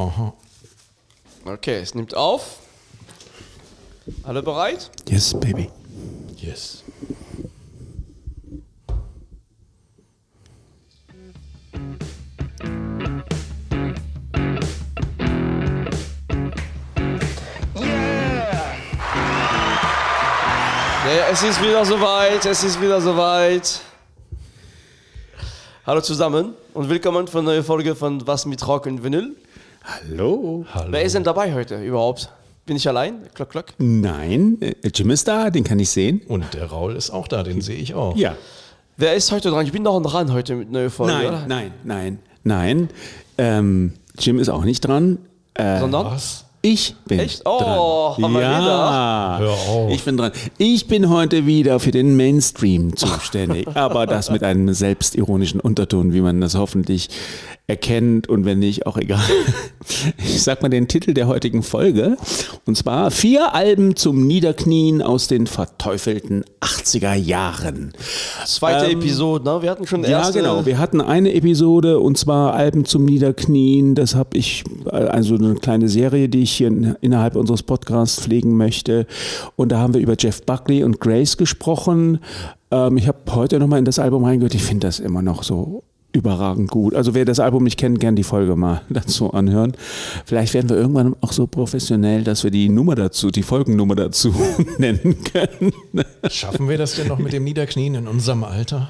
Aha. Okay, es nimmt auf. Alle bereit? Yes, baby. Yes. Ja, es ist wieder soweit, es ist wieder soweit. Hallo zusammen und willkommen für eine neue Folge von Was mit Rock und Vinyl. Hallo. Hallo. Wer ist denn dabei heute überhaupt? Bin ich allein? Klock, klock. Nein, äh, Jim ist da, den kann ich sehen. Und der Raul ist auch da, den sehe ich auch. Ja. Wer ist heute dran? Ich bin noch dran heute mit neuen Folge. Nein, oder? nein, nein, nein. Ähm, Jim ist auch nicht dran. Äh, Sondern? Was? ich bin Echt? Oh, dran. haben wir ja, Hör auf. ich bin dran. Ich bin heute wieder für den Mainstream zuständig, aber das mit einem selbstironischen Unterton, wie man das hoffentlich erkennt und wenn nicht, auch egal. Ich sag mal den Titel der heutigen Folge und zwar vier Alben zum Niederknien aus den verteufelten 80er Jahren. Zweite Ähm, Episode, ne? Wir hatten schon Ja, erste. genau. Wir hatten eine Episode und zwar Alben zum Niederknien. Das habe ich, also eine kleine Serie, die ich hier in, innerhalb unseres Podcasts pflegen möchte. Und da haben wir über Jeff Buckley und Grace gesprochen. Ähm, ich habe heute nochmal in das Album reingehört. Ich finde das immer noch so überragend gut. Also wer das Album nicht kennt, gern die Folge mal dazu anhören. Vielleicht werden wir irgendwann auch so professionell, dass wir die Nummer dazu, die Folgennummer dazu nennen können. Schaffen wir das denn noch mit dem Niederknien in unserem Alter?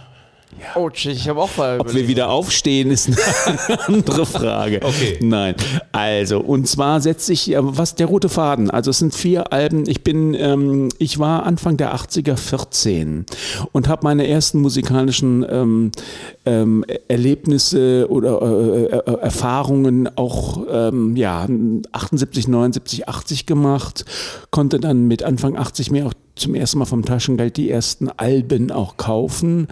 Oh, shit, ich habe auch mal Ob wir wieder aufstehen, ist eine andere Frage. Okay. Nein. Also, und zwar setzt sich, ja, was der rote Faden. Also, es sind vier Alben. Ich bin, ähm, ich war Anfang der 80er 14 und habe meine ersten musikalischen ähm, ähm, Erlebnisse oder äh, äh, Erfahrungen auch, ähm, ja, 78, 79, 80 gemacht. Konnte dann mit Anfang 80 mir auch zum ersten Mal vom Taschengeld die ersten Alben auch kaufen.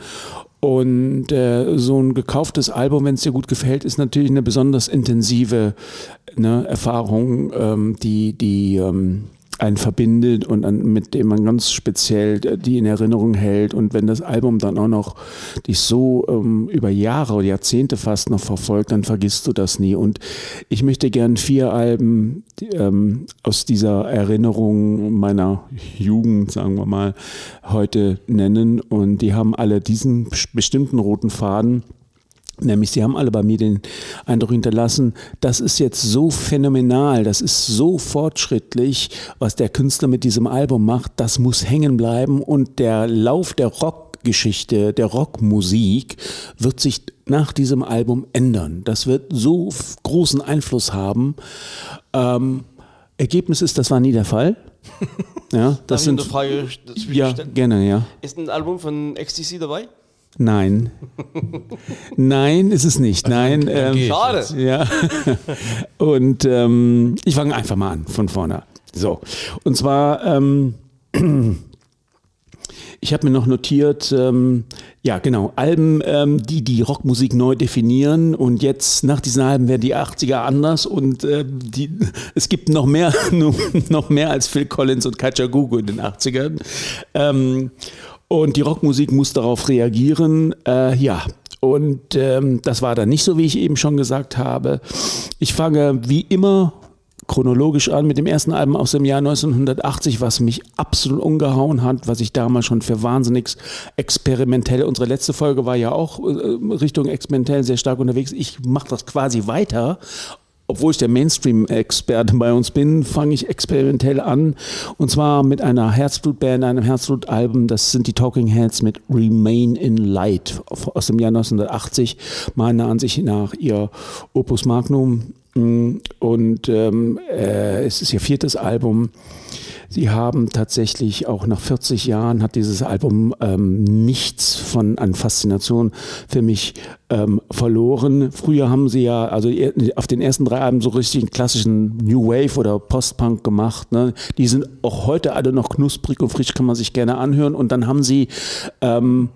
Und äh, so ein gekauftes Album, wenn es dir gut gefällt, ist natürlich eine besonders intensive ne, Erfahrung, ähm, die, die ähm, einen verbindet und an, mit dem man ganz speziell äh, die in Erinnerung hält. Und wenn das Album dann auch noch dich so ähm, über Jahre oder Jahrzehnte fast noch verfolgt, dann vergisst du das nie. Und ich möchte gern vier Alben die, ähm, aus dieser Erinnerung meiner Jugend, sagen wir mal, heute nennen. Und die haben alle diesen bestimmten roten Faden. Nämlich, sie haben alle bei mir den Eindruck hinterlassen, das ist jetzt so phänomenal, das ist so fortschrittlich, was der Künstler mit diesem Album macht, das muss hängen bleiben und der Lauf der Rockgeschichte, der Rockmusik wird sich nach diesem Album ändern. Das wird so großen Einfluss haben. Ähm, Ergebnis ist, das war nie der Fall. Ja, Darf das ich eine sind Frage ja gerne, ja. Ist ein Album von Ecstasy dabei? Nein. Nein, ist es nicht. Nein. dann Ähm. Schade. ja. Und ähm, ich fange einfach mal an von vorne. So. Und zwar, ähm, ich habe mir noch notiert, ähm, ja genau, Alben, ähm, die die Rockmusik neu definieren und jetzt nach diesen Alben werden die 80er anders und äh, die, es gibt noch mehr, noch mehr als Phil Collins und Katja Gugu in den 80ern. Und die Rockmusik muss darauf reagieren. Äh, ja, und ähm, das war dann nicht so, wie ich eben schon gesagt habe. Ich fange wie immer chronologisch an mit dem ersten Album aus dem Jahr 1980, was mich absolut umgehauen hat, was ich damals schon für wahnsinnig experimentell, unsere letzte Folge war ja auch äh, Richtung experimentell sehr stark unterwegs. Ich mache das quasi weiter. Obwohl ich der Mainstream-Experte bei uns bin, fange ich experimentell an. Und zwar mit einer Herzblut-Band, einem Herzblut-Album. Das sind die Talking Heads mit Remain in Light aus dem Jahr 1980. Meiner Ansicht nach ihr Opus Magnum. Und ähm, äh, es ist ihr viertes Album. Sie haben tatsächlich auch nach 40 Jahren hat dieses Album ähm, nichts von an Faszination für mich ähm, verloren. Früher haben sie ja also auf den ersten drei Alben so richtig einen klassischen New Wave oder Post-Punk gemacht. Ne? Die sind auch heute alle noch knusprig und frisch, kann man sich gerne anhören. Und dann haben sie ähm,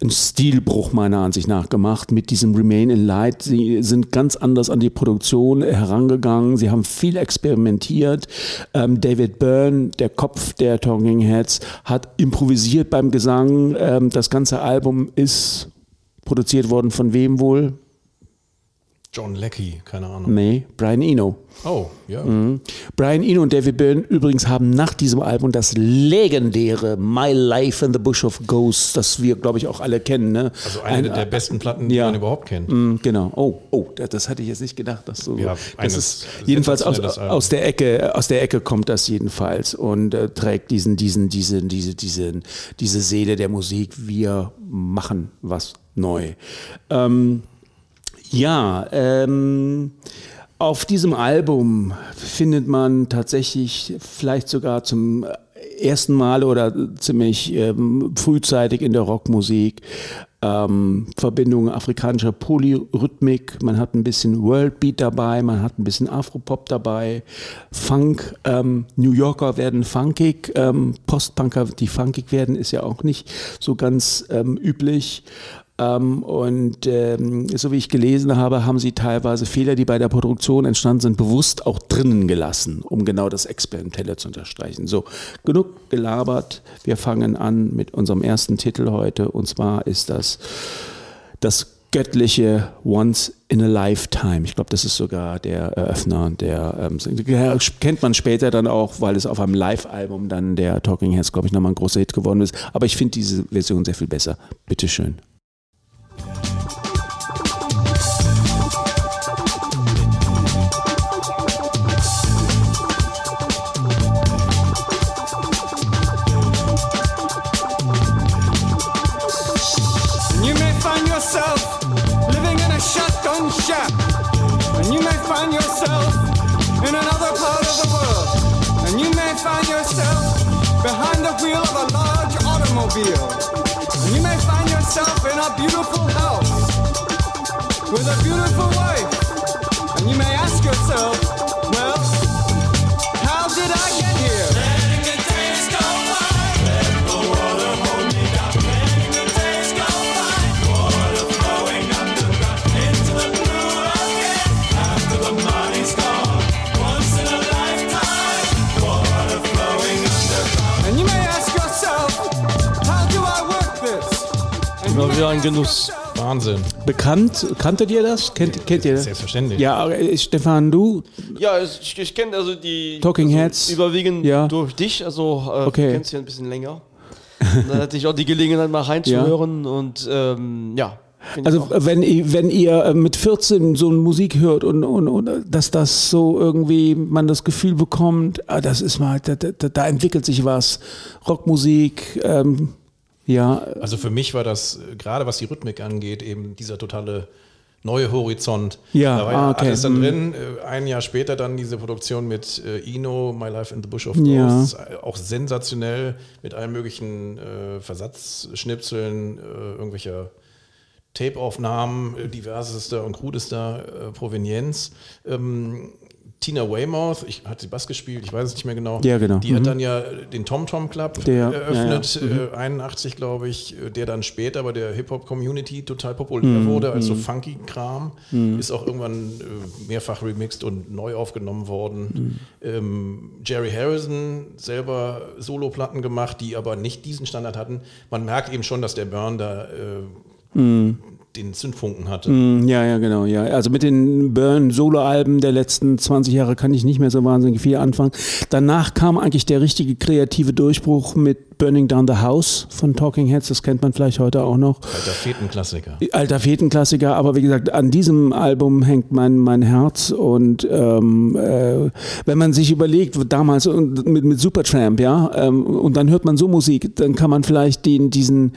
einen Stilbruch meiner Ansicht nach gemacht mit diesem Remain in Light. Sie sind ganz anders an die Produktion herangegangen. Sie haben viel experimentiert. Ähm, David Byrne, der Kopf der Talking Heads, hat improvisiert beim Gesang. Ähm, das ganze Album ist produziert worden von wem wohl? John Leckie, keine Ahnung. Nee, Brian Eno. Oh, ja. Mhm. Brian Eno und David Byrne übrigens haben nach diesem Album das legendäre My Life in the Bush of Ghosts, das wir, glaube ich, auch alle kennen. Ne? Also eine Ein- der besten Platten, die ja. man überhaupt kennt. Mm, Genau. Oh, oh, das, das hatte ich jetzt nicht gedacht, dass so. Ja, das ist jedenfalls aus, aus der Ecke, aus der Ecke kommt das jedenfalls und äh, trägt diesen, diesen, diese, diese, diese, diese Seele der Musik. Wir machen was neu. Ähm, ja, ähm, auf diesem Album findet man tatsächlich vielleicht sogar zum ersten Mal oder ziemlich ähm, frühzeitig in der Rockmusik ähm, Verbindungen afrikanischer Polyrhythmik. Man hat ein bisschen Worldbeat dabei, man hat ein bisschen Afropop dabei, Funk. Ähm, New Yorker werden funkig, ähm, Postpunker, die funkig werden, ist ja auch nicht so ganz ähm, üblich. Ähm, und ähm, so wie ich gelesen habe, haben sie teilweise Fehler, die bei der Produktion entstanden sind, bewusst auch drinnen gelassen, um genau das Experimentelle zu unterstreichen. So, genug gelabert. Wir fangen an mit unserem ersten Titel heute. Und zwar ist das das göttliche Once in a Lifetime. Ich glaube, das ist sogar der Eröffner. Der ähm, kennt man später dann auch, weil es auf einem Live-Album dann der Talking Heads, glaube ich, nochmal ein großer Hit geworden ist. Aber ich finde diese Version sehr viel besser. Bitteschön. And And you may find yourself in a beautiful house with a beautiful wife. Wieder ein Genuss. Wahnsinn. Bekannt, kanntet ihr das? Kennt, kennt ihr das? Selbstverständlich. Ja, aber, äh, Stefan, du? Ja, ich, ich kenne also die Talking also Heads. überwiegend Ja. durch dich, also äh, Okay. du kennst ja ein bisschen länger. Dann hatte ich auch die Gelegenheit mal reinzuhören und ähm, ja. Also wenn, ihr- wenn ihr äh, mit 14 so eine Musik hört und, und, und äh, dass das so irgendwie man das Gefühl bekommt, ah, das ist mal, da, da, da entwickelt sich was. Rockmusik, ähm, ja, Also für mich war das, äh, gerade was die Rhythmik angeht, eben dieser totale neue Horizont. Ja, da war ah, okay. alles dann Mhm. drin. Äh, Ein Jahr später dann diese Produktion mit äh, Ino, My Life in the Bush of. Ghosts. Auch sensationell mit allen möglichen Versatzschnipseln, irgendwelcher Tape-Aufnahmen diversester und krudester Provenienz. Tina Weymouth, ich hat sie Bass gespielt, ich weiß es nicht mehr genau. Ja, genau. Die Mhm. hat dann ja den Tom Tom Club Der- eröffnet, ja, ja. äh, 81 glaube ich, äh, der dann später bei der Hip-Hop-Community total populär wurde als so funky Kram. Ist auch irgendwann äh, mehrfach remixed und neu aufgenommen worden. Ähm, Jerry Harrison selber Soloplatten gemacht, die aber nicht diesen Standard hatten. Man merkt eben schon, dass der Burn da äh, den Zündfunken hatte. Mm, Ja, ja, genau. Ja. Also mit den Burn-Solo-Alben der letzten 20 Jahre kann ich nicht mehr so wahnsinnig viel anfangen. Danach kam eigentlich der richtige kreative Durchbruch mit Burning Down the House von Talking Heads. Das kennt man vielleicht heute auch noch. Alter Fetenklassiker. Alter Fetenklassiker, aber wie gesagt, an diesem Album hängt mein, mein Herz und ähm, äh, wenn man sich überlegt, damals mit, mit Supertramp, ja, ähm, und dann hört man so Musik, dann kann man vielleicht den, diesen,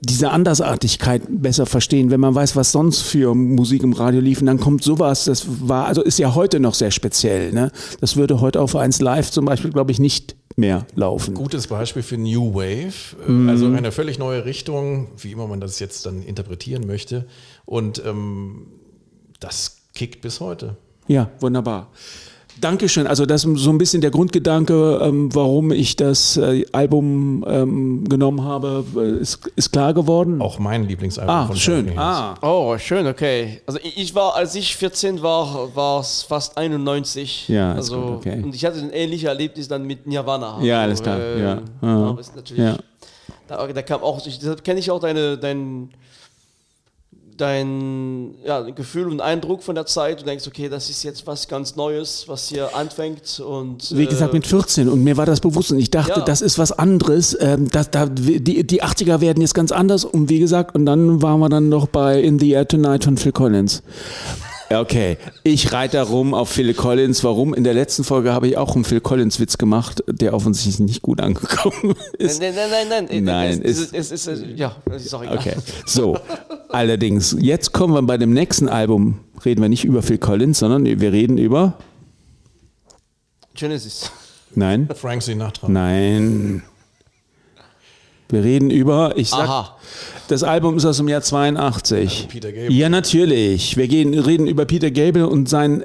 diese Andersartigkeit besser verstehen, wenn man weiß, was sonst für Musik im Radio lief und dann kommt sowas, das war, also ist ja heute noch sehr speziell, ne? Das würde heute auf 1 Live zum Beispiel, glaube ich, nicht mehr laufen. Gutes Beispiel für New Wave, äh, Mhm. also eine völlig neue Richtung, wie immer man das jetzt dann interpretieren möchte. Und ähm, das kickt bis heute. Ja, wunderbar. Dankeschön. Also das ist so ein bisschen der Grundgedanke, ähm, warum ich das äh, Album ähm, genommen habe, äh, ist, ist klar geworden. Auch mein Lieblingsalbum ah, von schön. Ah, Oh, schön, okay. Also ich war, als ich 14 war, war es fast 91. Ja, also, gut, okay. Und ich hatte ein ähnliches Erlebnis dann mit Nirvana. Ja, Also, alles klar, äh, ja. Aha. Aber ist natürlich, Ja. da, da kam auch, ich- deshalb kenne ich auch deine, dein, dein ja, Gefühl und Eindruck von der Zeit. Du denkst, okay, das ist jetzt was ganz Neues, was hier anfängt. Und, Wie gesagt, äh, mit 14 und mir war das bewusst und ich dachte, Ja. das ist was anderes. Ähm, das, da, die, die 80er werden jetzt ganz anders und wie gesagt, und dann waren wir dann noch bei In the Air Tonight von Phil Collins. Ja, Okay, ich reite da rum auf Phil Collins. Warum? In der letzten Folge habe ich auch einen Phil Collins Witz gemacht, der offensichtlich nicht gut angekommen ist. Nein, nein, nein, nein. Nein, es, ist- es, es, es, ja, das ist auch egal. Okay, so. Allerdings, jetzt kommen wir bei dem nächsten Album, reden wir nicht über Phil Collins, sondern wir reden über. Genesis. Nein, Frank Sinatra. nein. Wir reden über, ich sag, Aha. das Album ist aus dem Jahr 82. Peter Gabriel. Ja, natürlich. Wir gehen, reden über Peter Gabriel und sein,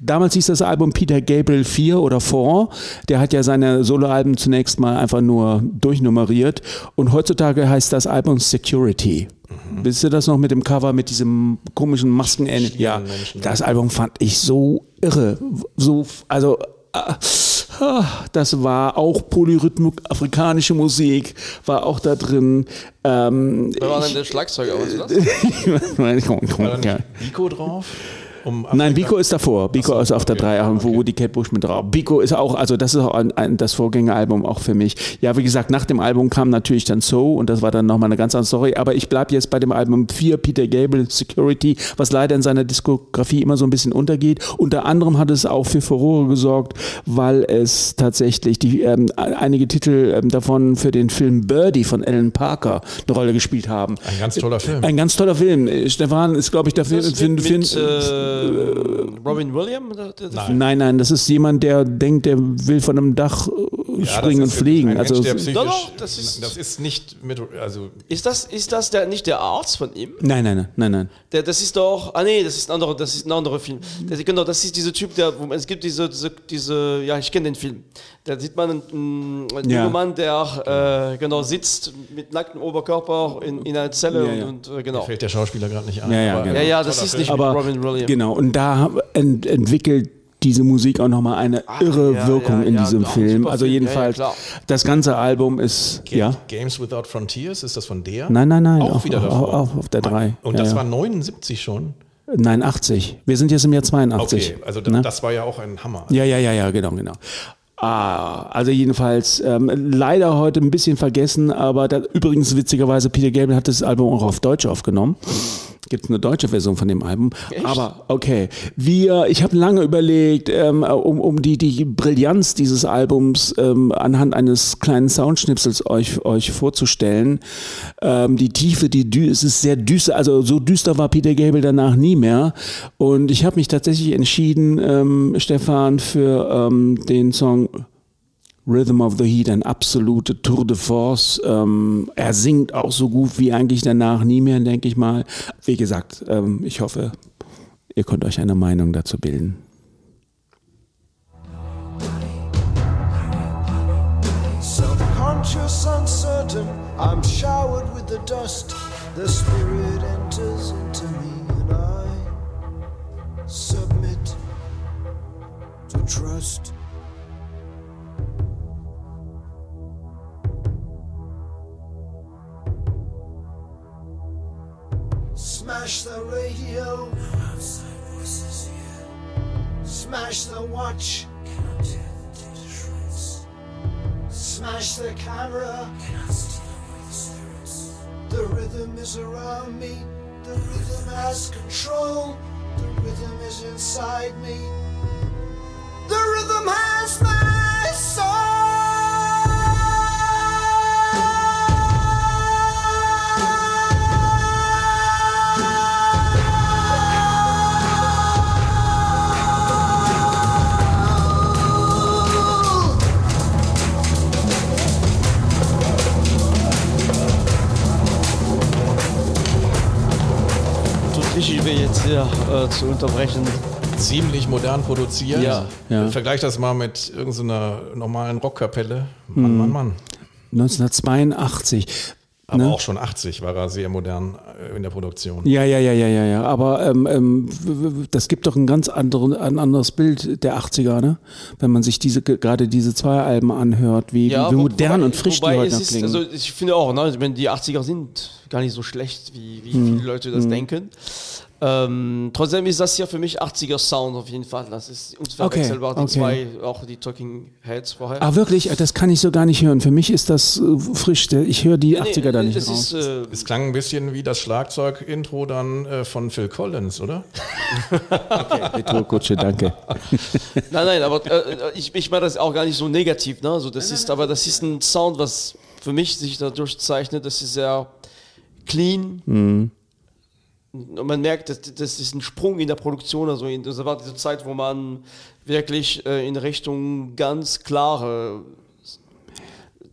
damals hieß das Album Peter Gabriel 4 oder 4. Der hat ja seine Soloalben zunächst mal einfach nur durchnummeriert und heutzutage heißt das Album Security. Wisst ihr das noch mit dem Cover, mit diesem komischen Masken? Ja, Menschen. das Album fand ich so irre. So, also, ah, das war auch Polyrhythmik, afrikanische Musik, war auch da drin. Ähm, Wer war denn der Schlagzeuger? Was ist das? War da ja. nicht Biko drauf? Um Nein, Afrika- Biko ist davor. Biko ist auf der okay. 3, wo Woody Kate Bush mit drauf. Biko ist auch, also das ist auch ein, ein, das Vorgängeralbum auch für mich. Ja, wie gesagt, nach dem Album kam natürlich dann So und das war dann nochmal eine ganz andere Story. Aber ich bleibe jetzt bei dem Album 4, Peter Gabriel, Security, was leider in seiner Diskografie immer so ein bisschen untergeht. Unter anderem hat es auch für Furore gesorgt, weil es tatsächlich die, ähm, einige Titel ähm, davon für den Film Birdie von Alan Parker eine Rolle gespielt haben. Ein ganz toller Film. Ein ganz toller Film. Stefan ist, glaube ich, dafür für, mit, für, mit äh, Robin Williams? Der- Nein, nein, das ist jemand, der denkt, der will von einem Dach Ja, springen und fliegen. Ein also Mensch, der Doch, das ist- das ist nicht mit, also Ist das, ist das der, nicht der Arzt von ihm? nein, nein, nein, nein, nein. Der, das ist doch, ah nee, das ist ein anderer, das ist ein anderer Film. Das, genau, das ist dieser Typ, der, es gibt diese, diese, diese ja, ich kenne den Film. Da sieht man einen, einen Ja. jungen Mann, der äh, genau sitzt mit nacktem Oberkörper in, in einer Zelle Ja, ja. und äh, genau. fällt der Schauspieler gerade nicht ein. Ja, ja, aber- genau. Ja, ja, das ist nicht Aber Robin Williams. genau, und da ent entwickelt diese Musik auch nochmal eine irre ja, Wirkung ja, in ja, diesem auch Film. Also jedenfalls, das ganze Album ist, Ga- ja. Games Without Frontiers, ist das von der? Nein, nein, nein, Auch auf- wieder auf- davor. auf- auf der drei. Und Ja, das war 79 schon. Nein, 80. Wir sind jetzt im Jahr 82. Okay, also Ne? das war ja auch ein Hammer. Ja, ja, ja, ja, genau, genau. Ah, also jedenfalls ähm, leider heute ein bisschen vergessen, aber da, übrigens witzigerweise Peter Gabriel hat das Album auch auf Deutsch aufgenommen. Gibt eine deutsche Version von dem Album. Aber okay, wir, ich habe lange überlegt, ähm, um, um die, die Brillanz dieses Albums ähm, anhand eines kleinen Soundschnipsels euch, euch vorzustellen. Ähm, die Tiefe, die Dü es ist sehr düster, also so düster war Peter Gabriel danach nie mehr. Und ich habe mich tatsächlich entschieden, ähm, Stefan, für ähm, den Song Rhythm of the Heat, ein absolute Tour de Force. Ähm, er singt auch so gut wie eigentlich danach nie mehr, denke ich mal. Wie gesagt, ähm, ich hoffe, ihr könnt euch eine Meinung dazu bilden. Self-conscious, uncertain, I'm showered with the dust. The spirit enters into me and I submit to trust. Smash the watch. Smash the camera. The rhythm is around me. The rhythm has control. The rhythm is inside me. The rhythm has my Richtig weh jetzt hier äh, zu unterbrechen. Ziemlich modern produziert. Ja. Ja. Vergleich das mal mit irgendeiner normalen Rockkapelle. Hm. Mann, Mann, Mann. 1982. Aber Ne? auch schon 80 war er sehr modern äh, in der Produktion. Ja, ja, ja, ja, ja, ja. Aber ähm, ähm, das gibt doch ein ganz anderen, ein anderes Bild der 80er, ne? Wenn man sich diese gerade diese zwei Alben anhört, wie, wie, wie modern wobei- und frisch die heute ist, klingen. Also ich finde auch, ne, ich meine, die 80er sind gar nicht so schlecht, wie, wie Hm. viele Leute das denken. Ähm, trotzdem ist das hier für mich 80er Sound auf jeden Fall. Das ist unverwechselbar, Okay, die okay. zwei, auch die Talking Heads vorher. ah, wirklich? Das kann ich so gar nicht hören. Für mich ist das äh, frisch. Ich höre die 80er da nicht es raus. ist, äh, Es klang ein bisschen wie das Schlagzeug-Intro dann äh, von Phil Collins, oder? Retourkutsche, danke. Nein, nein, aber äh, ich, ich meine das auch gar nicht so negativ. Ne? Also das ist, aber das ist ein Sound, was für mich sich dadurch zeichnet. Das ist sehr clean. Und man merkt, dass das ist ein Sprung in der Produktion. Also in, das war diese Zeit, wo man wirklich äh, in Richtung ganz klare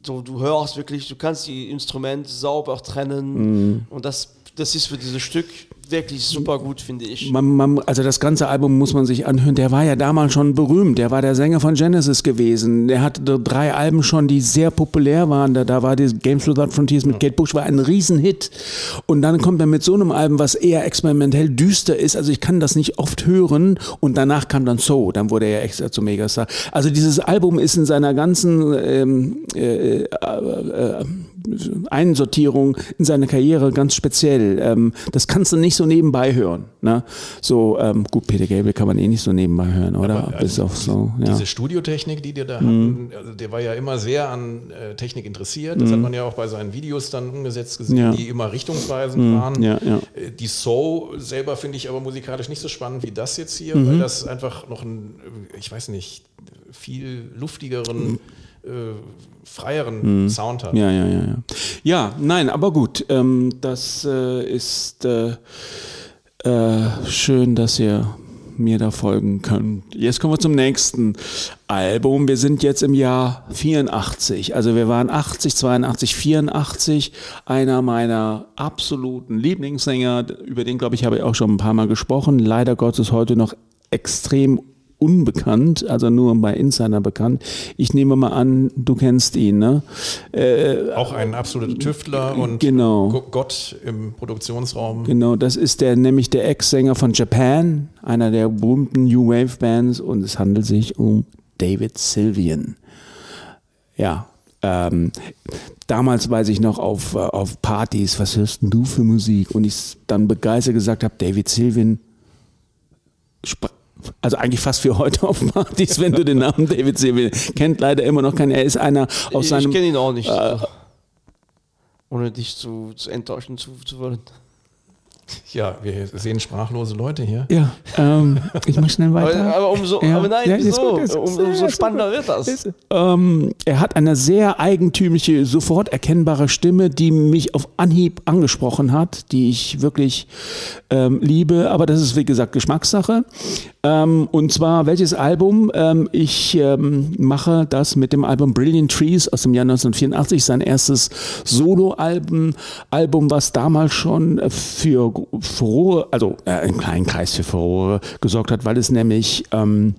so, du hörst wirklich, du kannst die Instrumente sauber trennen und das, das ist für dieses Stück wirklich super gut, finde ich. Man, man, also das ganze Album muss man sich anhören. Der war ja damals schon berühmt. Der war der Sänger von Genesis gewesen. Der hatte drei Alben schon, die sehr populär waren. Da, da war die Games Without Frontiers mit Kate Bush war ein Riesenhit. Und dann kommt er mit so einem Album, was eher experimentell düster ist. Also ich kann das nicht oft hören. Und danach kam dann So. Dann wurde er ja extra zum Megastar. Also dieses Album ist in seiner ganzen ähm, äh, äh, Einsortierung in seiner Karriere ganz speziell. Ähm, das kannst du nicht so nebenbei hören. Ne? So, ähm, gut, Peter Gabriel kann man eh nicht so nebenbei hören, oder? Aber, Bis also, auf so, ja. Diese Studiotechnik, die Mhm. da hatten, also der war ja immer sehr an äh, Technik interessiert. Das hat man ja auch bei seinen Videos dann umgesetzt gesehen, Mhm. Ja. die immer richtungsweisend waren. ja, ja. Äh, Die Soul selber finde ich aber musikalisch nicht so spannend wie das jetzt hier, Mhm. weil das einfach noch einen, äh, ich weiß nicht, viel luftigeren, äh, freieren Sound hat. Ja, ja, ja, ja. Ja, nein, aber gut. Ähm, das äh, ist äh, äh, schön, dass ihr mir da folgen könnt. Jetzt kommen wir zum nächsten Album. Wir sind jetzt im Jahr 84. Also wir waren 80, 82, 84. Einer meiner absoluten Lieblingssänger, über den glaube ich habe ich auch schon ein paar Mal gesprochen. Leider Gottes heute noch extrem unbekannt, also nur bei Insider bekannt. Ich nehme mal an, du kennst ihn, ne? Auch ein absoluter Tüftler und Genau. Go- Gott im Produktionsraum. Genau, das ist der nämlich der Ex-Sänger von Japan, einer der berühmten New Wave Bands und es handelt sich um David Sylvian. Ja, ähm, damals weiß ich noch auf, äh, auf Partys, was hörst du für Musik? Und ich dann begeistert gesagt habe, David Sylvian, also eigentlich fast für heute auf Partys, wenn du den Namen David Sylvian kennt, leider immer noch keinen. Er ist einer aus ich seinem kenne ihn auch nicht. ohne dich zu, zu enttäuschen zu, zu wollen. Ja, wir sehen sprachlose Leute hier. Ja, ähm, ich mach schnell weiter. Aber, aber umso, Ja. aber nein, Ja, ist wieso? gut, ist- Um, ist- umso ist spannender wird das. Ähm, er hat eine sehr eigentümliche, sofort erkennbare Stimme, die mich auf Anhieb angesprochen hat, die ich wirklich ähm, liebe. Aber das ist, wie gesagt, Geschmackssache. Ähm, und zwar, welches Album? Ähm, ich ähm, mache das mit dem Album Brilliant Trees aus dem Jahr 1984, sein erstes Soloalbum, Album, was damals schon für Furore, also äh, einen kleinen Kreis für Furore gesorgt hat, weil es nämlich ähm,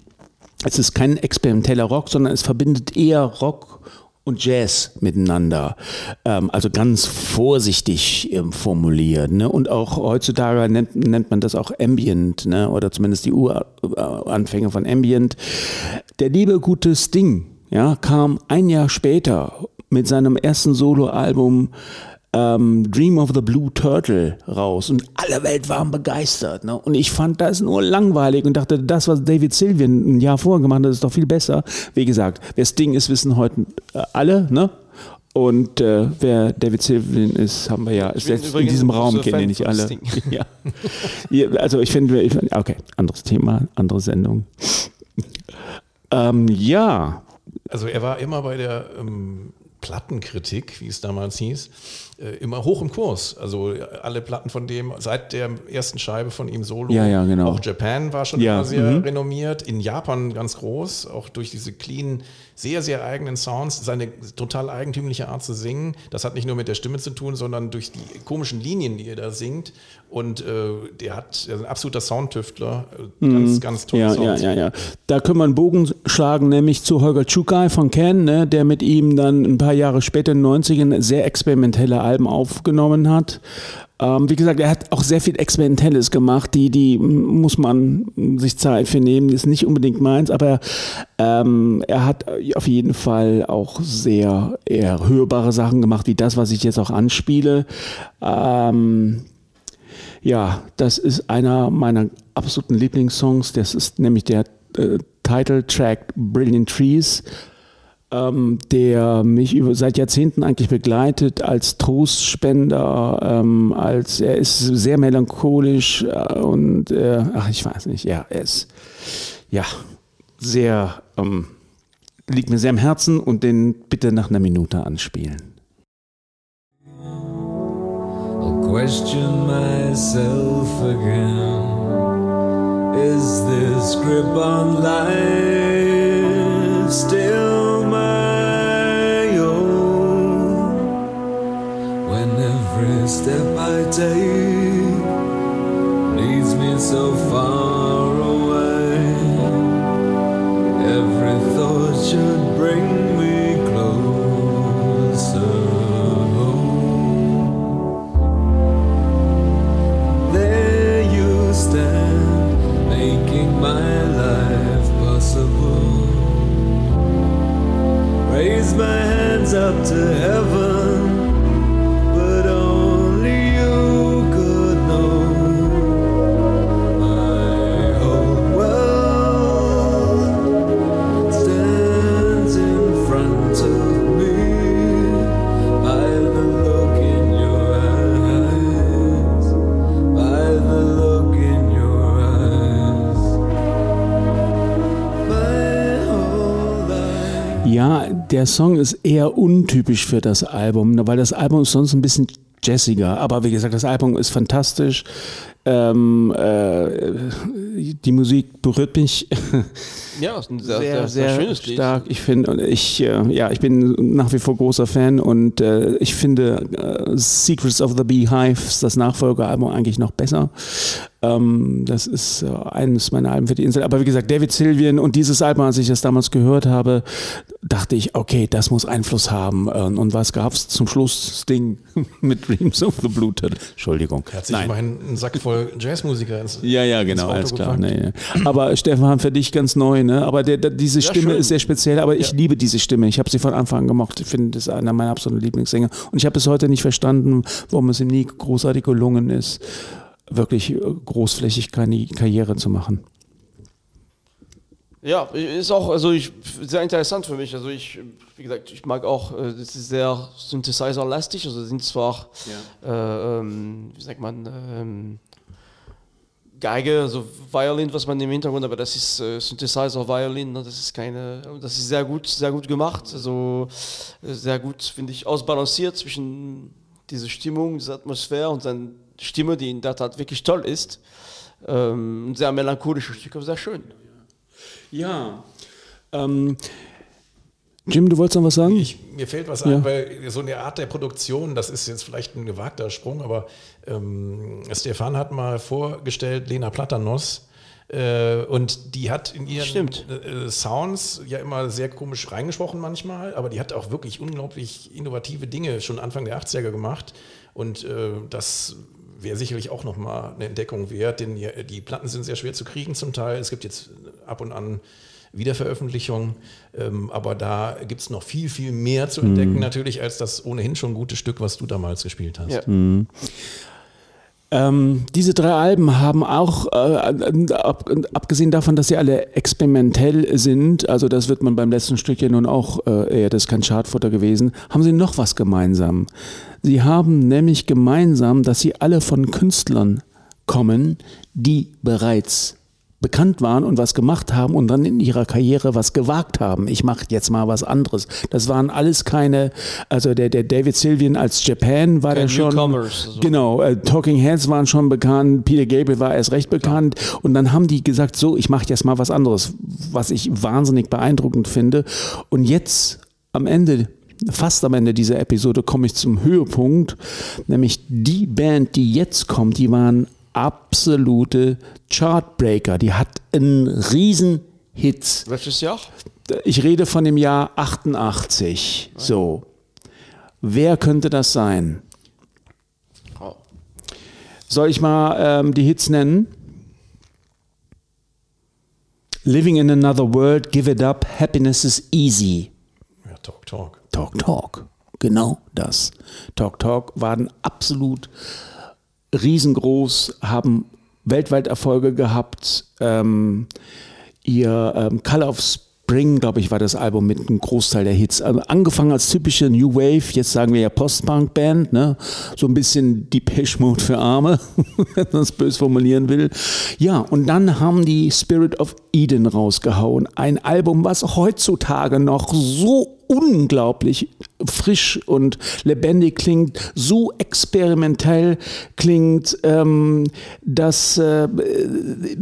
es ist kein experimenteller Rock, sondern es verbindet eher Rock und Jazz miteinander. Ähm, also ganz vorsichtig ähm, formuliert. Ne? Und auch heutzutage nennt, nennt man das auch Ambient, ne? oder zumindest die Uranfänge von Ambient. Der liebe gute Sting ja, kam ein Jahr später mit seinem ersten Soloalbum ähm, Dream of the Blue Turtle raus und alle Welt waren begeistert. Ne? Und ich fand das nur langweilig und dachte, das, was David Sylvian ein Jahr vorher gemacht hat, ist doch viel besser. Wie gesagt, wer Sting ist, wissen heute äh, alle. Ne? Und äh, wer David Sylvian ist, haben wir ja, bin selbst in diesem Raum kennen Fan nicht alle. Ja. Ja, also ich finde, ich find, okay, anderes Thema, andere Sendung. Ähm, ja, Also er war immer bei der ähm, Plattenkritik, wie es damals hieß, immer hoch im Kurs. Also äh, alle Platten von dem, seit der ersten Scheibe von ihm solo. Ja, ja, genau. Auch Japan war schon Ja, immer sehr mhm. renommiert. In Japan ganz groß, auch durch diese clean, sehr, sehr eigenen Sounds. Seine total eigentümliche Art zu singen, das hat nicht nur mit der Stimme zu tun, sondern durch die komischen Linien, die er da singt. Und äh, der hat, er ist ein absoluter Soundtüftler. Äh, Ganz, ganz tolle Mhm. Ja, Sounds. ja, ja, ja. Da können wir einen Bogen schlagen, nämlich zu Holger Tschukai von Ken, ne, der mit ihm dann ein paar Jahre später, in den 90ern, sehr experimentelle Alben aufgenommen hat. Ähm, wie gesagt, er hat auch sehr viel Experimentelles gemacht, die, die muss man sich Zeit für nehmen, ist nicht unbedingt meins, aber ähm, er hat auf jeden Fall auch sehr eher hörbare Sachen gemacht, wie das, was ich jetzt auch anspiele. Ähm, ja, das ist einer meiner absoluten Lieblingssongs. Das ist nämlich der äh, Title-Track Brilliant Trees ähm, der mich über, seit Jahrzehnten eigentlich begleitet als Trostspender, ähm, als er ist sehr melancholisch äh, und äh, ach ich weiß nicht, ja, er ist ja sehr ähm, liegt mir sehr am Herzen und den bitte nach einer Minute anspielen. I'll question myself again. Is this grip on life still every step I take leads me so far away, every thought should bring me closer home. There you stand, making my life possible. Raise my hands up to heaven, der Song ist eher untypisch für das Album, weil das Album ist sonst ein bisschen jazziger. Aber wie gesagt, das Album ist fantastisch. Ähm, äh, die Musik berührt mich Ja, ist ein sehr, sehr, sehr, sehr, schönes Lied. stark. Ich finde, und ich, äh, ja, ich bin nach wie vor großer Fan und äh, ich finde äh, Secrets of the Beehives, das Nachfolgealbum, eigentlich noch besser. Ähm, das ist äh, eines meiner Alben für die Insel. Aber wie gesagt, David Sylvian und dieses Album, als ich das damals gehört habe, dachte ich, okay, das muss Einfluss haben. Ähm, und was gab's zum Schluss? Sting mit Dreams of the Blue Turtle. Entschuldigung. Er hat sich immerhin einen Sack voll Jazzmusiker ins Ja, ja, genau, Auto alles klar. Nee, nee. Aber Stefan, für dich ganz neu, ne? Aber der, der, diese Stimme schön. ist sehr speziell, aber ich liebe diese Stimme. Ich habe sie von Anfang an gemocht. Ich finde, das ist einer meiner absoluten Lieblingssänger. Und ich habe bis heute nicht verstanden, warum es ihm nie großartig gelungen ist, wirklich äh, großflächig keine Karriere zu machen. Ja, ist auch, also ich, sehr interessant für mich. Also ich, wie gesagt, ich mag auch, äh, das ist sehr Synthesizer-lastig. Also sind zwar, äh, ähm, wie sagt man, ähm, Geige, also Violin, was man im Hintergrund, aber das ist äh, Synthesizer Violin, ne? das ist keine, das ist sehr gut, sehr gut gemacht, also äh, sehr gut, finde ich, ausbalanciert zwischen dieser Stimmung, dieser Atmosphäre und seine Stimme, die in der Tat wirklich toll ist. Ähm, sehr melancholisches Stück, aber sehr schön. Ja. Ähm, Jim, du wolltest noch was sagen? Ich, mir fällt was Ja. ein, weil so eine Art der Produktion, das ist jetzt vielleicht ein gewagter Sprung, aber ähm, Stefan hat mal vorgestellt, Lena Platanos. Äh, und die hat in ihren Stimmt. äh, Sounds ja immer sehr komisch reingesprochen manchmal, aber die hat auch wirklich unglaublich innovative Dinge schon Anfang der 80er gemacht. Und äh, das wäre sicherlich auch nochmal eine Entdeckung wert, denn die, die Platten sind sehr schwer zu kriegen zum Teil. Es gibt jetzt ab und an Wiederveröffentlichungen, ähm, aber da gibt es noch viel, viel mehr zu entdecken, natürlich, als das ohnehin schon gute Stück, was du damals gespielt hast. Ja. Ähm, diese drei Alben haben auch, äh, ab, abgesehen davon, dass sie alle experimentell sind, also das wird man beim letzten Stück ja nun auch, äh, eher das ist kein Chartfutter gewesen, haben sie noch was gemeinsam. Sie haben nämlich gemeinsam, dass sie alle von Künstlern kommen, die bereits bekannt waren und was gemacht haben und dann in ihrer Karriere was gewagt haben. Ich mache jetzt mal was anderes. Das waren alles keine, also der, der David Sylvian als Japan war Kein der schon. Also. Genau, äh, Talking Heads waren schon bekannt, Peter Gabriel war erst recht bekannt und dann haben die gesagt, so, ich mache jetzt mal was anderes, was ich wahnsinnig beeindruckend finde. Und jetzt am Ende Fast am Ende dieser Episode komme ich zum Höhepunkt, nämlich die Band, die jetzt kommt, die waren absolute Chartbreaker. Die hat einen riesen Hits. Welches Jahr? Ich rede von dem Jahr 88. So. Wer könnte das sein? Oh. Soll ich mal ähm, die Hits nennen? Living in another world, give it up, happiness is easy. Ja, Talk, Talk. Talk Talk. Genau das. Talk Talk waren absolut riesengroß, haben weltweit Erfolge gehabt. Ähm, ihr ähm, Color of Spring, glaube ich, war das Album mit einem Großteil der Hits. Also angefangen als typische New Wave, jetzt sagen wir ja Post-Punk-Band, ne? so ein bisschen Depeche Mode für Arme, wenn man es bös formulieren will. Ja, und dann haben die Spirit of Eden rausgehauen. Ein Album, was heutzutage noch so unglaublich frisch und lebendig klingt, so experimentell klingt, ähm, dass äh,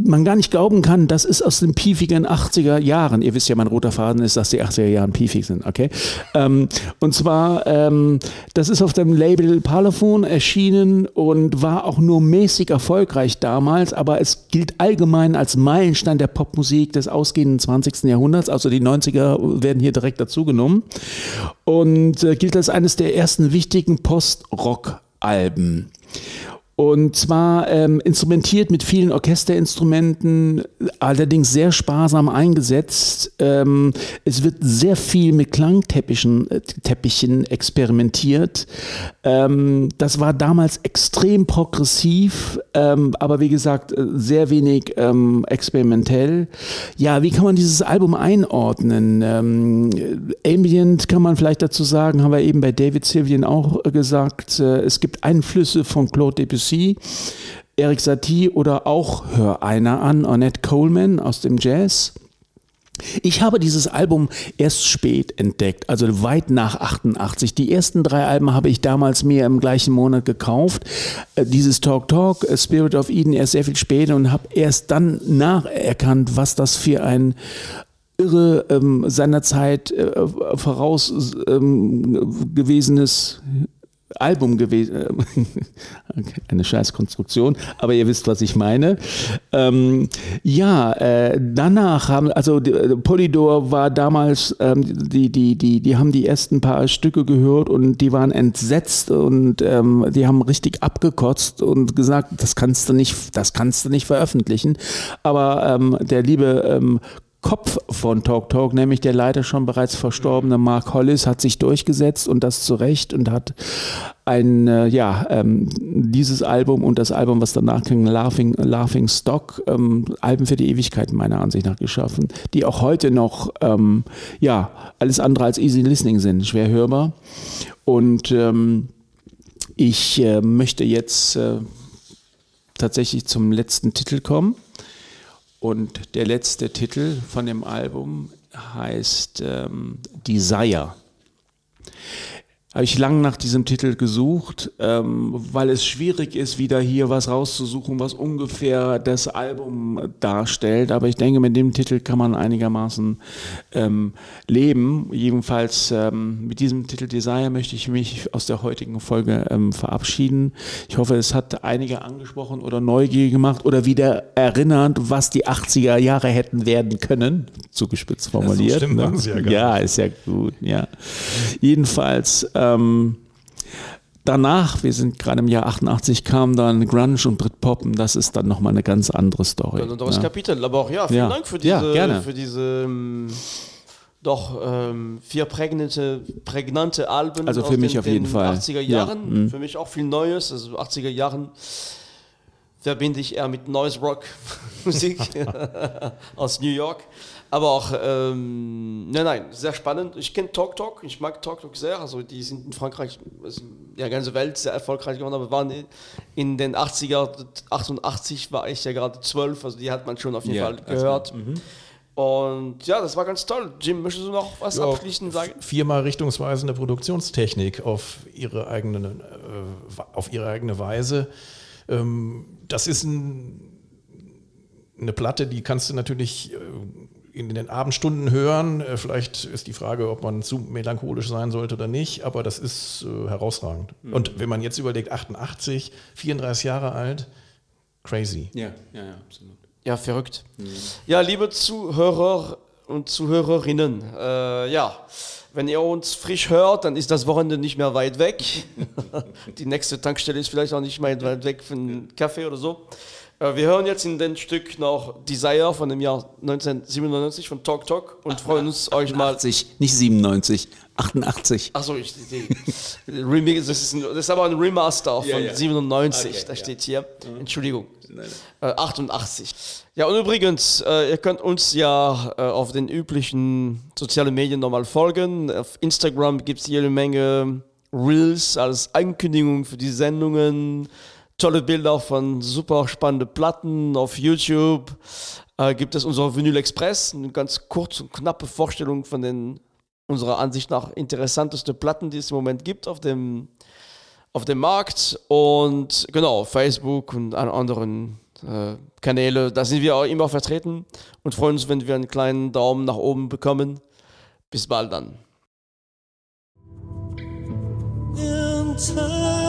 man gar nicht glauben kann, das ist aus den piefigen 80er Jahren. Ihr wisst ja, mein roter Faden ist, dass die 80er Jahre piefig sind, okay? Ähm, und zwar, ähm, das ist auf dem Label Parlophone erschienen und war auch nur mäßig erfolgreich damals, aber es gilt allgemein als Meilenstein der Popmusik des ausgehenden 20. Jahrhunderts, also die 90er werden hier direkt dazu genommen und äh, gilt als eines der ersten wichtigen Post-Rock-Alben. Und zwar ähm, instrumentiert mit vielen Orchesterinstrumenten, allerdings sehr sparsam eingesetzt. Ähm, es wird sehr viel mit Klangteppichen äh, Teppichen experimentiert. Ähm, das war damals extrem progressiv, ähm, aber wie gesagt, äh, sehr wenig ähm, experimentell. Ja, wie kann man dieses Album einordnen? Ähm, Ambient kann man vielleicht dazu sagen, haben wir eben bei David Sylvian auch äh, gesagt. Äh, es gibt Einflüsse von Claude Debussy. Eric Satie oder auch Hör einer an, Ornette Coleman aus dem Jazz. Ich habe dieses Album erst spät entdeckt, also weit nach 88. Die ersten drei Alben habe ich damals mir im gleichen Monat gekauft. Äh, Dieses Talk Talk, Spirit of Eden erst sehr viel später und habe erst dann nacherkannt, was das für ein irre ähm, seinerzeit äh, voraus ähm, gewesenes Album gewesen. Okay, eine Scheißkonstruktion, aber ihr wisst, was ich meine. Ähm, ja, äh, danach haben, also die, äh, Polydor war damals, ähm, die, die, die, die haben die ersten paar Stücke gehört und die waren entsetzt und ähm, die haben richtig abgekotzt und gesagt, das kannst du nicht, das kannst du nicht veröffentlichen. Aber ähm, der liebe ähm, Kopf von Talk Talk, nämlich der leider schon bereits verstorbene Mark Hollis, hat sich durchgesetzt und das zu Recht und hat ein, äh, ja, ähm, dieses Album und das Album, was danach ging, Laughing, Laughing Stock, ähm, Alben für die Ewigkeit meiner Ansicht nach geschaffen, die auch heute noch, ähm, ja, alles andere als easy listening sind, schwer hörbar. Und ähm, ich äh, möchte jetzt äh, tatsächlich zum letzten Titel kommen. Und der letzte Titel von dem Album heißt ähm, Desire. Habe ich lang nach diesem Titel gesucht, ähm, weil es schwierig ist, wieder hier was rauszusuchen, was ungefähr das Album darstellt. Aber ich denke, mit dem Titel kann man einigermaßen ähm, leben. Jedenfalls ähm, mit diesem Titel Desire möchte ich mich aus der heutigen Folge ähm, verabschieden. Ich hoffe, es hat einige angesprochen oder neugierig gemacht oder wieder erinnert, was die 80er Jahre hätten werden können. Zugespitzt formuliert. schlimm ne? waren sie ja ja, ist ja gut, ja. Jedenfalls, ähm, danach, wir sind gerade im Jahr 88, kam dann Grunge und Britpop und das ist dann nochmal eine ganz andere Story. Ein anderes ja. Kapitel. Aber auch ja, vielen Ja. Dank für diese, Ja, für diese ähm, doch ähm, vier prägnante, prägnante Alben. Also für aus mich den, auf jeden den Fall. 80er Ja, Jahren. mhm. Für mich auch viel Neues. Also 80er Jahren verbinde ich eher mit Noise Rock Musik aus New York. Aber auch, ähm, nein, nein, sehr spannend. Ich kenne Talk Talk, ich mag Talk Talk sehr. Also die sind in Frankreich, also in der ganzen Welt sehr erfolgreich geworden, aber waren in, den 80er, 88 war ich ja gerade 12, also die hat man schon auf jeden Ja, Fall also, gehört. Und ja, das war ganz toll. Jim, möchtest du noch was Ja, abschließend sagen? Viermal richtungsweisende Produktionstechnik auf ihre eigene, äh, auf ihre eigene Weise. Ähm, das ist ein, eine Platte, die kannst du natürlich äh, in den Abendstunden hören. Äh, Vielleicht ist die Frage, ob man zu melancholisch sein sollte oder nicht, aber das ist äh, herausragend. Und wenn man jetzt überlegt, 88, 34 Jahre alt, crazy. Ja, ja, ja, absolut. Ja, verrückt. Ja, liebe Zuhörer und Zuhörerinnen. Äh, ja, wenn ihr uns frisch hört, dann ist das Wochenende nicht mehr weit weg. Die nächste Tankstelle ist vielleicht auch nicht mehr weit weg für einen Kaffee oder so. Äh, wir hören jetzt in dem Stück noch Desire von dem Jahr 1997 von Talk Talk und freuen uns euch mal 80, nicht 97, 88. Achso, ich, die, die Remix, das ist, ein, das ist aber ein Remaster von 97, da steht hier. Entschuldigung. Äh, 88. Ja, und übrigens, äh, ihr könnt uns ja äh, auf den üblichen sozialen Medien nochmal folgen. Auf Instagram gibt es jede Menge Reels als Ankündigung für die Sendungen. Tolle Bilder von super spannenden Platten auf YouTube. Äh, gibt es unser Vinyl Express, eine ganz kurze und knappe Vorstellung von den unserer Ansicht nach interessanteste Platten, die es im Moment gibt auf dem, auf dem Markt. Und genau, Facebook und an anderen äh, Kanäle, da sind wir auch immer vertreten und freuen uns, wenn wir einen kleinen Daumen nach oben bekommen. Bis bald dann. In town,